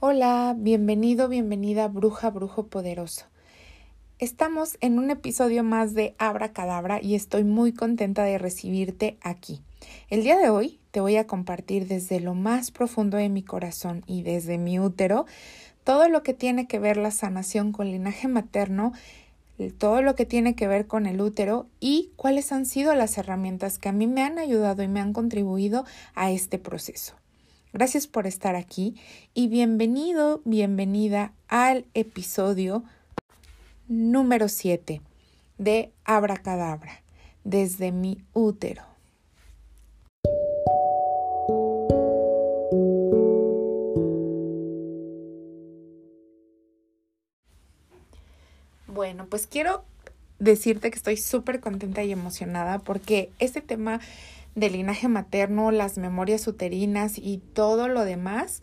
Hola, bienvenido, bienvenida, bruja, brujo poderoso. Estamos en un episodio más de Abra Cadabra y estoy muy contenta de recibirte aquí. El día de hoy te voy a compartir desde lo más profundo de mi corazón y desde mi útero todo lo que tiene que ver la sanación con linaje materno, todo lo que tiene que ver con el útero y cuáles han sido las herramientas que a mí me han ayudado y me han contribuido a este proceso. Gracias por estar aquí y bienvenido, bienvenida al episodio número 7 de Abracadabra, desde mi útero. Bueno, pues quiero decirte que estoy súper contenta y emocionada porque este tema del linaje materno, las memorias uterinas y todo lo demás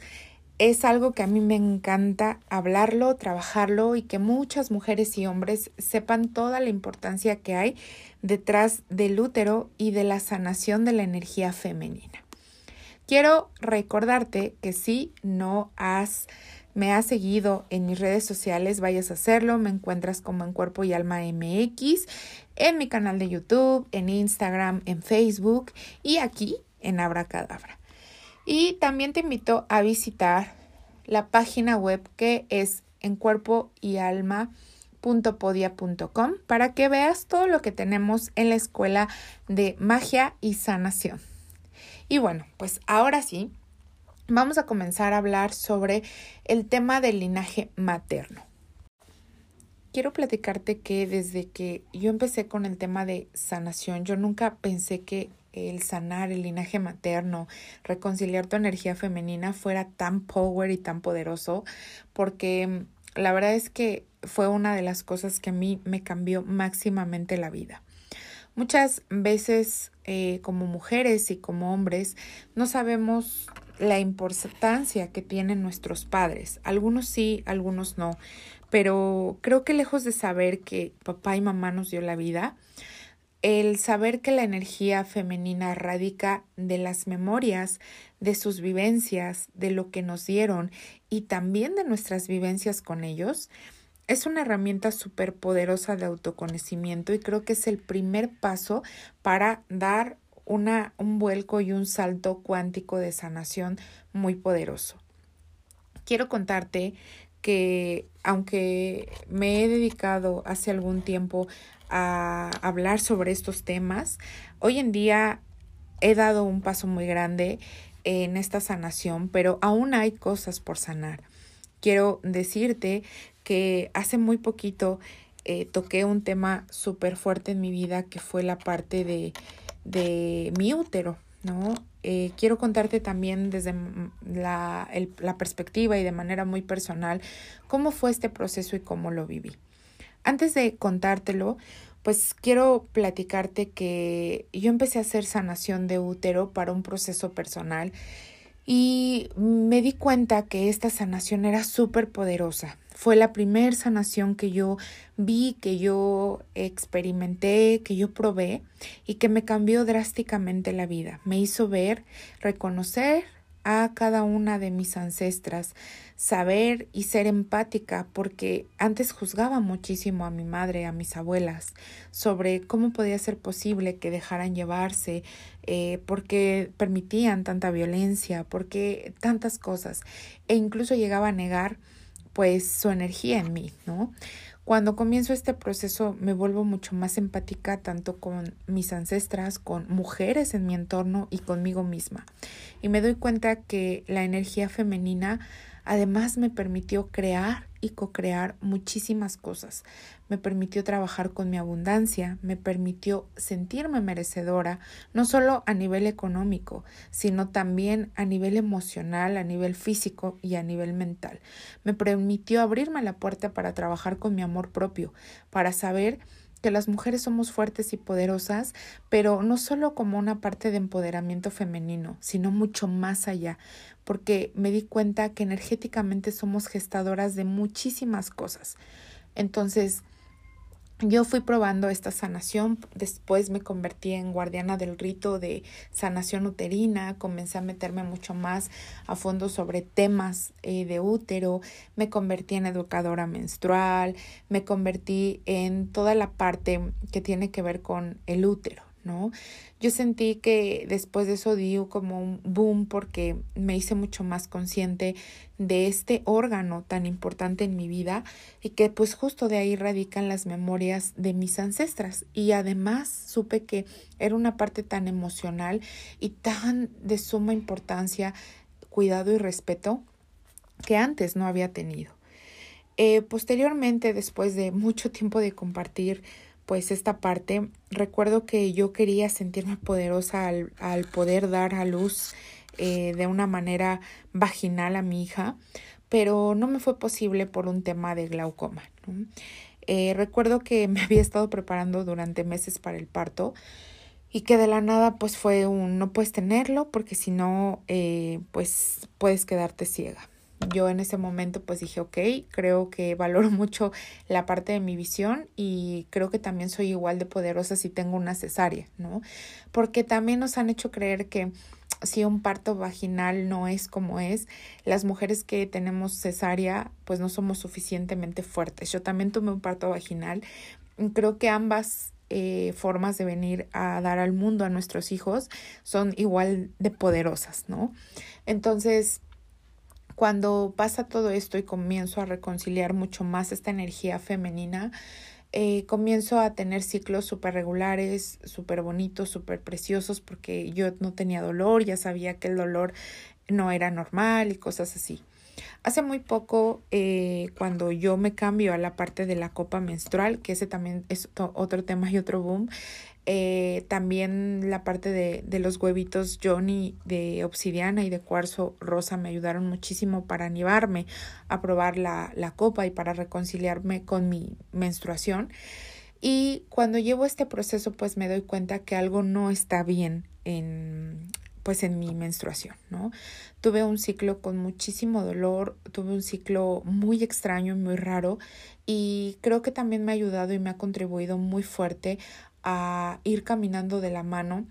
es algo que a mí me encanta hablarlo, trabajarlo y que muchas mujeres y hombres sepan toda la importancia que hay detrás del útero y de la sanación de la energía femenina. Quiero recordarte que si no has me has seguido en mis redes sociales, vayas a hacerlo. Me encuentras como en Cuerpo y Alma MX, en mi canal de YouTube, en Instagram, en Facebook y aquí en Abracadabra. Y también te invito a visitar la página web que es en cuerpo y alma para que veas todo lo que tenemos en la escuela de magia y sanación. Y bueno, pues ahora sí, vamos a comenzar a hablar sobre el tema del linaje materno. Quiero platicarte que desde que yo empecé con el tema de sanación, yo nunca pensé que el sanar el linaje materno, reconciliar tu energía femenina fuera tan power y tan poderoso, porque mm, la verdad es que fue una de las cosas que a mí me cambió máximamente la vida. Muchas veces eh, como mujeres y como hombres no sabemos la importancia que tienen nuestros padres. Algunos sí, algunos no. Pero creo que lejos de saber que papá y mamá nos dio la vida, el saber que la energía femenina radica de las memorias, de sus vivencias, de lo que nos dieron y también de nuestras vivencias con ellos, es una herramienta súper poderosa de autoconocimiento y creo que es el primer paso para dar una, un vuelco y un salto cuántico de sanación muy poderoso. Quiero contarte que aunque me he dedicado hace algún tiempo a hablar sobre estos temas, hoy en día he dado un paso muy grande en esta sanación, pero aún hay cosas por sanar. Quiero decirte que hace muy poquito eh, toqué un tema súper fuerte en mi vida que fue la parte de de mi útero, ¿no? Eh, quiero contarte también desde la, perspectiva y de manera muy personal cómo fue este proceso y cómo lo viví. Antes de contártelo, pues quiero platicarte que yo empecé a hacer sanación de útero para un proceso personal y me di cuenta que esta sanación era súper poderosa. Fue la primera sanación que yo vi, que yo experimenté, que yo probé y que me cambió drásticamente la vida. Me hizo ver, reconocer a cada una de mis ancestras, saber y ser empática, porque antes juzgaba muchísimo a mi madre, a mis abuelas, sobre cómo podía ser posible que dejaran llevarse, eh, porque permitían tanta violencia, porque tantas cosas, e incluso llegaba a negar pues su energía en mí, ¿no? Cuando comienzo este proceso me vuelvo mucho más empática tanto con mis ancestras, con mujeres en mi entorno y conmigo misma. Y me doy cuenta que la energía femenina además me permitió crear y co-crear muchísimas cosas. Me permitió trabajar con mi abundancia, me permitió sentirme merecedora, no solo a nivel económico, sino también a nivel emocional, a nivel físico y a nivel mental. Me permitió abrirme la puerta para trabajar con mi amor propio, para saber que las mujeres somos fuertes y poderosas, pero no solo como una parte de empoderamiento femenino, sino mucho más allá, porque me di cuenta que energéticamente somos gestadoras de muchísimas cosas. Entonces, yo fui probando esta sanación, después me convertí en guardiana del rito de sanación uterina, comencé a meterme mucho más a fondo sobre temas eh, de útero, me convertí en educadora menstrual, me convertí en toda la parte que tiene que ver con el útero, ¿no? Yo sentí que después de eso dio como un boom porque me hice mucho más consciente de este órgano tan importante en mi vida y que pues justo de ahí radican las memorias de mis ancestras y además supe que era una parte tan emocional y tan de suma importancia, cuidado y respeto que antes no había tenido. Eh, posteriormente, después de mucho tiempo de compartir pues esta parte, recuerdo que yo quería sentirme poderosa al, al poder dar a luz eh, de una manera vaginal a mi hija, pero no me fue posible por un tema de glaucoma. Eh, recuerdo que me había estado preparando durante meses para el parto y que de la nada pues fue un no puedes tenerlo porque si no eh, pues puedes quedarte ciega yo en ese momento pues dije, ok, creo que valoro mucho la parte de mi visión y creo que también soy igual de poderosa si tengo una cesárea, ¿no? Porque también nos han hecho creer que si un parto vaginal no es como es, las mujeres que tenemos cesárea pues no somos suficientemente fuertes. Yo también tuve un parto vaginal. Creo que ambas eh, formas de venir a dar al mundo a nuestros hijos son igual de poderosas, ¿no? Entonces, cuando pasa todo esto y comienzo a reconciliar mucho más esta energía femenina, eh, comienzo a tener ciclos súper regulares, súper bonitos, súper preciosos, porque yo no tenía dolor, ya sabía que el dolor no era normal y cosas así. Hace muy poco, eh, cuando yo me cambio a la parte de la copa menstrual, que ese también es otro tema y otro boom, eh, también la parte de, de, los huevitos Johnny de obsidiana y de cuarzo rosa me ayudaron muchísimo para animarme a probar la, la copa y para reconciliarme con mi menstruación. Y cuando llevo este proceso, pues me doy cuenta que algo no está bien en, pues en mi menstruación, ¿no? Tuve un ciclo con muchísimo dolor, tuve un ciclo muy extraño, muy raro y creo que también me ha ayudado y me ha contribuido muy fuerte a ir caminando de la mano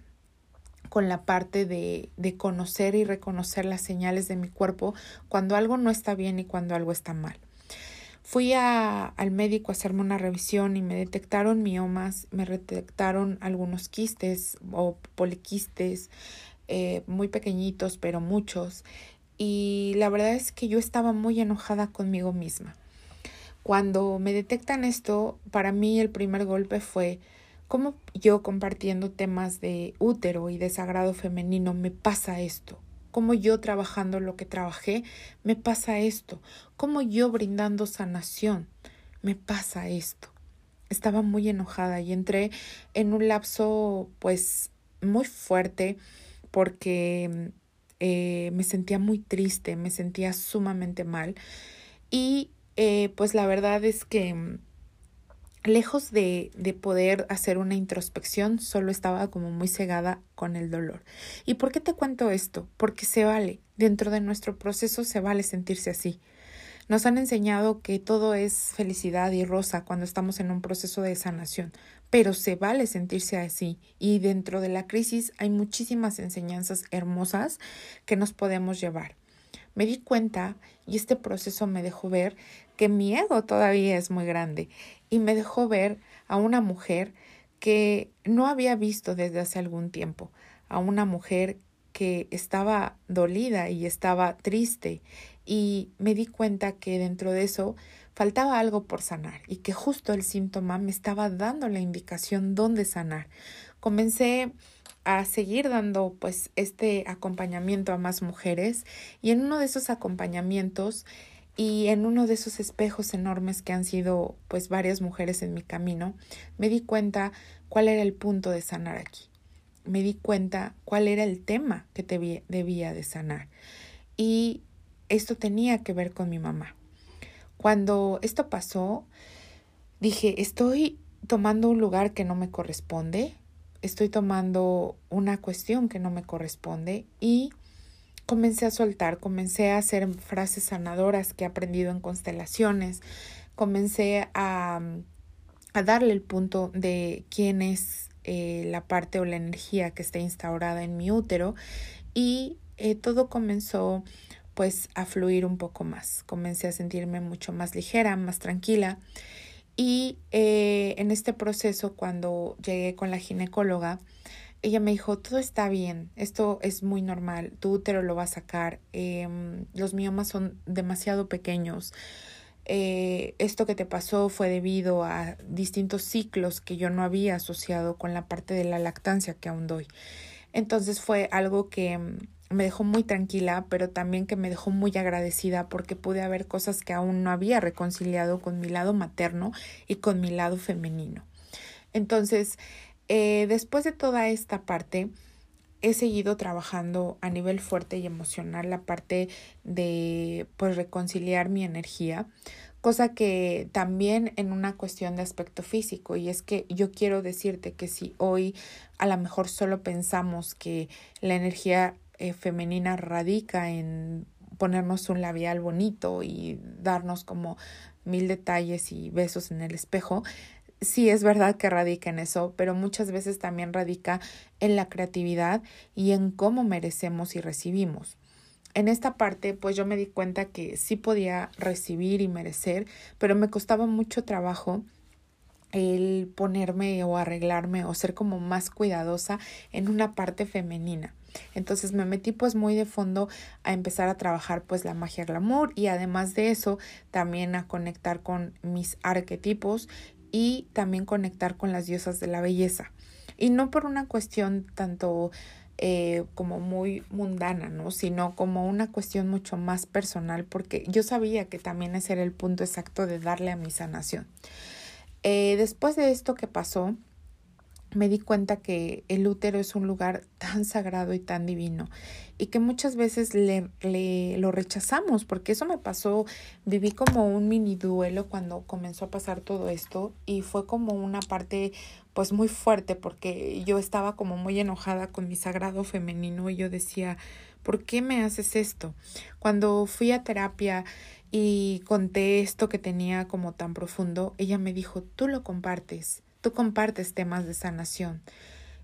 con la parte de, de, conocer y reconocer las señales de mi cuerpo cuando algo no está bien y cuando algo está mal. Fui a, al médico a hacerme una revisión y me detectaron miomas, me detectaron algunos quistes o poliquistes eh, muy pequeñitos, pero muchos. Y la verdad es que yo estaba muy enojada conmigo misma. Cuando me detectan esto, para mí el primer golpe fue ¿Cómo yo compartiendo temas de útero y de sagrado femenino me pasa esto? ¿Cómo yo trabajando lo que trabajé me pasa esto? ¿Cómo yo brindando sanación me pasa esto? Estaba muy enojada y entré en un lapso pues muy fuerte porque eh, me sentía muy triste, me sentía sumamente mal y eh, pues la verdad es que lejos de, de, poder hacer una introspección, solo estaba como muy cegada con el dolor. ¿Y por qué te cuento esto? Porque se vale, dentro de nuestro proceso se vale sentirse así. Nos han enseñado que todo es felicidad y rosa cuando estamos en un proceso de sanación, pero se vale sentirse así. Y dentro de la crisis hay muchísimas enseñanzas hermosas que nos podemos llevar. Me di cuenta y este proceso me dejó ver que mi ego todavía es muy grande. Y me dejó ver a una mujer que no había visto desde hace algún tiempo, a una mujer que estaba dolida y estaba triste. Y me di cuenta que dentro de eso faltaba algo por sanar y que justo el síntoma me estaba dando la indicación dónde sanar. Comencé a seguir dando pues este acompañamiento a más mujeres y en uno de esos acompañamientos y en uno de esos espejos enormes que han sido pues varias mujeres en mi camino, me di cuenta cuál era el punto de sanar aquí. Me di cuenta cuál era el tema que debía de sanar. Y esto tenía que ver con mi mamá. Cuando esto pasó, dije, estoy tomando un lugar que no me corresponde, estoy tomando una cuestión que no me corresponde y comencé a soltar, comencé a hacer frases sanadoras que he aprendido en constelaciones, comencé a, a darle el punto de quién es eh, la parte o la energía que está instaurada en mi útero y eh, todo comenzó pues a fluir un poco más. Comencé a sentirme mucho más ligera, más tranquila. Y eh, en este proceso, cuando llegué con la ginecóloga, ella me dijo, todo está bien, esto es muy normal, tu útero lo va a sacar, em, los miomas son demasiado pequeños, eh, esto que te pasó fue debido a distintos ciclos que yo no había asociado con la parte de la lactancia que aún doy. Entonces fue algo que em, me dejó muy tranquila, pero también que me dejó muy agradecida porque pude haber cosas que aún no había reconciliado con mi lado materno y con mi lado femenino. Entonces, eh, después de toda esta parte, he seguido trabajando a nivel fuerte y emocional la parte de pues reconciliar mi energía, cosa que también en una cuestión de aspecto físico y es que yo quiero decirte que si hoy a lo mejor solo pensamos que la energía eh, femenina radica en ponernos un labial bonito y darnos como mil detalles y besos en el espejo, sí es verdad que radica en eso, pero muchas veces también radica en la creatividad y en cómo merecemos y recibimos. En esta parte, pues yo me di cuenta que sí podía recibir y merecer, pero me costaba mucho trabajo el ponerme o arreglarme o ser como más cuidadosa en una parte femenina. Entonces me metí pues muy de fondo a empezar a trabajar pues la magia glamour y además de eso también a conectar con mis arquetipos y también conectar con las diosas de la belleza. Y no por una cuestión tanto eh, como muy mundana, ¿no? Sino como una cuestión mucho más personal, porque yo sabía que también ese era el punto exacto de darle a mi sanación. Eh, después de esto que pasó, me di cuenta que el útero es un lugar tan sagrado y tan divino y que muchas veces le, lo rechazamos porque eso me pasó, viví como un mini duelo cuando comenzó a pasar todo esto y fue como una parte pues muy fuerte porque yo estaba como muy enojada con mi sagrado femenino y yo decía, ¿por qué me haces esto? Cuando fui a terapia y conté esto que tenía como tan profundo, ella me dijo, tú lo compartes Tú compartes temas de sanación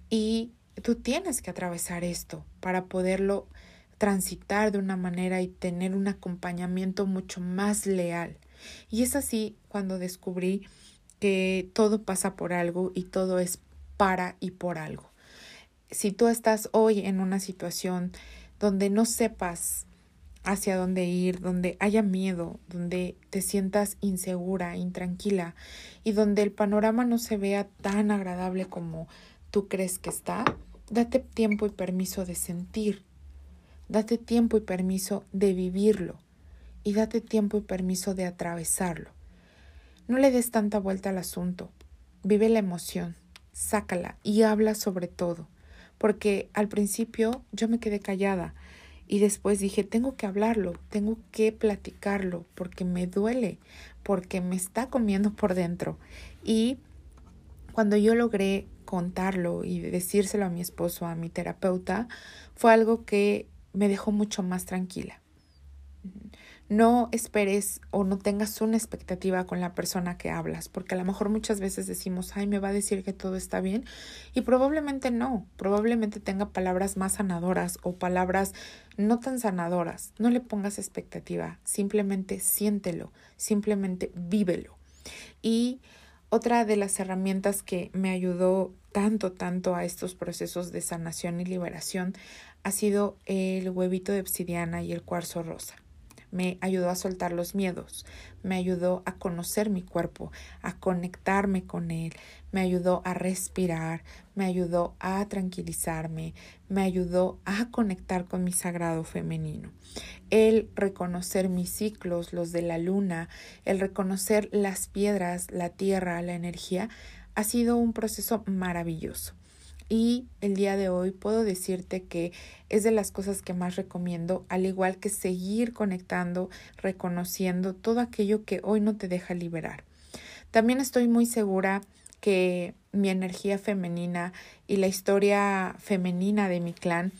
y tú tienes que atravesar esto para poderlo transitar de una manera y tener un acompañamiento mucho más leal. Y es así cuando descubrí que todo pasa por algo y todo es para y por algo. Si tú estás hoy en una situación donde no sepas hacia dónde ir, donde haya miedo, donde te sientas insegura, intranquila y donde el panorama no se vea tan agradable como tú crees que está, date tiempo y permiso de sentir, date tiempo y permiso de vivirlo. Y date tiempo y permiso de atravesarlo. No le des tanta vuelta al asunto, vive la emoción, sácala y habla sobre todo, porque al principio yo me quedé callada, y después dije, tengo que hablarlo, tengo que platicarlo, porque me duele, porque me está comiendo por dentro. Y cuando yo logré contarlo y decírselo a mi esposo, a mi terapeuta, fue algo que me dejó mucho más tranquila. No esperes o no tengas una expectativa con la persona que hablas, porque a lo mejor muchas veces decimos, ay, me va a decir que todo está bien, y probablemente no, probablemente tenga palabras más sanadoras o palabras no tan sanadoras. No le pongas expectativa, simplemente siéntelo, simplemente vívelo. Y otra de las herramientas que me ayudó tanto, tanto a estos procesos de sanación y liberación ha sido el huevito de obsidiana y el cuarzo rosa me ayudó a soltar los miedos, me ayudó a conocer mi cuerpo, a conectarme con él, me ayudó a respirar, me ayudó a tranquilizarme, me ayudó a conectar con mi sagrado femenino. El reconocer mis ciclos, los de la luna, el reconocer las piedras, la tierra, la energía, ha sido un proceso maravilloso y el día de hoy puedo decirte que es de las cosas que más recomiendo, al igual que seguir conectando, reconociendo todo aquello que hoy no te deja liberar. También estoy muy segura que mi energía femenina y la historia femenina de mi clan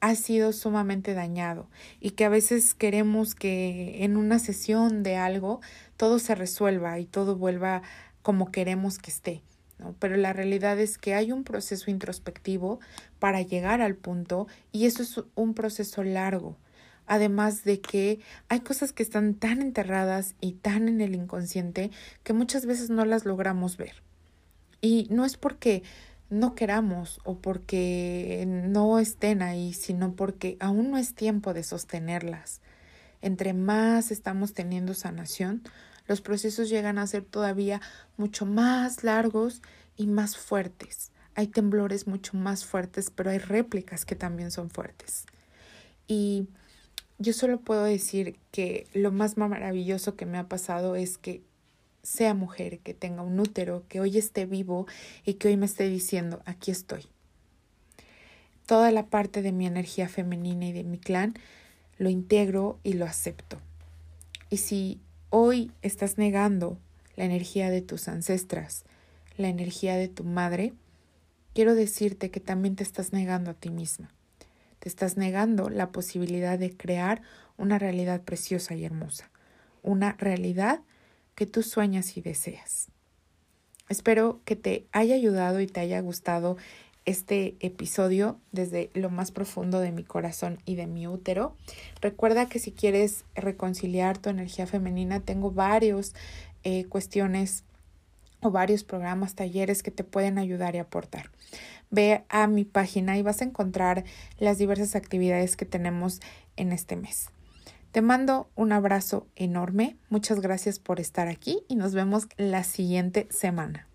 ha sido sumamente dañado y que a veces queremos que en una sesión de algo todo se resuelva y todo vuelva como queremos que esté. ¿No? Pero la realidad es que hay un proceso introspectivo para llegar al punto y eso es un proceso largo. Además de que hay cosas que están tan enterradas y tan en el inconsciente que muchas veces no las logramos ver. Y no es porque no queramos o porque no estén ahí, sino porque aún no es tiempo de sostenerlas. Entre más estamos teniendo sanación, los procesos llegan a ser todavía mucho más largos y más fuertes. Hay temblores mucho más fuertes, pero hay réplicas que también son fuertes. Y yo solo puedo decir que lo más maravilloso que me ha pasado es que sea mujer, que tenga un útero, que hoy esté vivo y que hoy me esté diciendo, aquí estoy. Toda la parte de mi energía femenina y de mi clan lo integro y lo acepto. Y si hoy estás negando la energía de tus ancestras, la energía de tu madre, quiero decirte que también te estás negando a ti misma. Te estás negando la posibilidad de crear una realidad preciosa y hermosa, una realidad que tú sueñas y deseas. Espero que te haya ayudado y te haya gustado este episodio desde lo más profundo de mi corazón y de mi útero. Recuerda que si quieres reconciliar tu energía femenina, tengo varios eh, cuestiones o varios programas, talleres que te pueden ayudar y aportar. Ve a mi página y vas a encontrar las diversas actividades que tenemos en este mes. Te mando un abrazo enorme, muchas gracias por estar aquí y nos vemos la siguiente semana.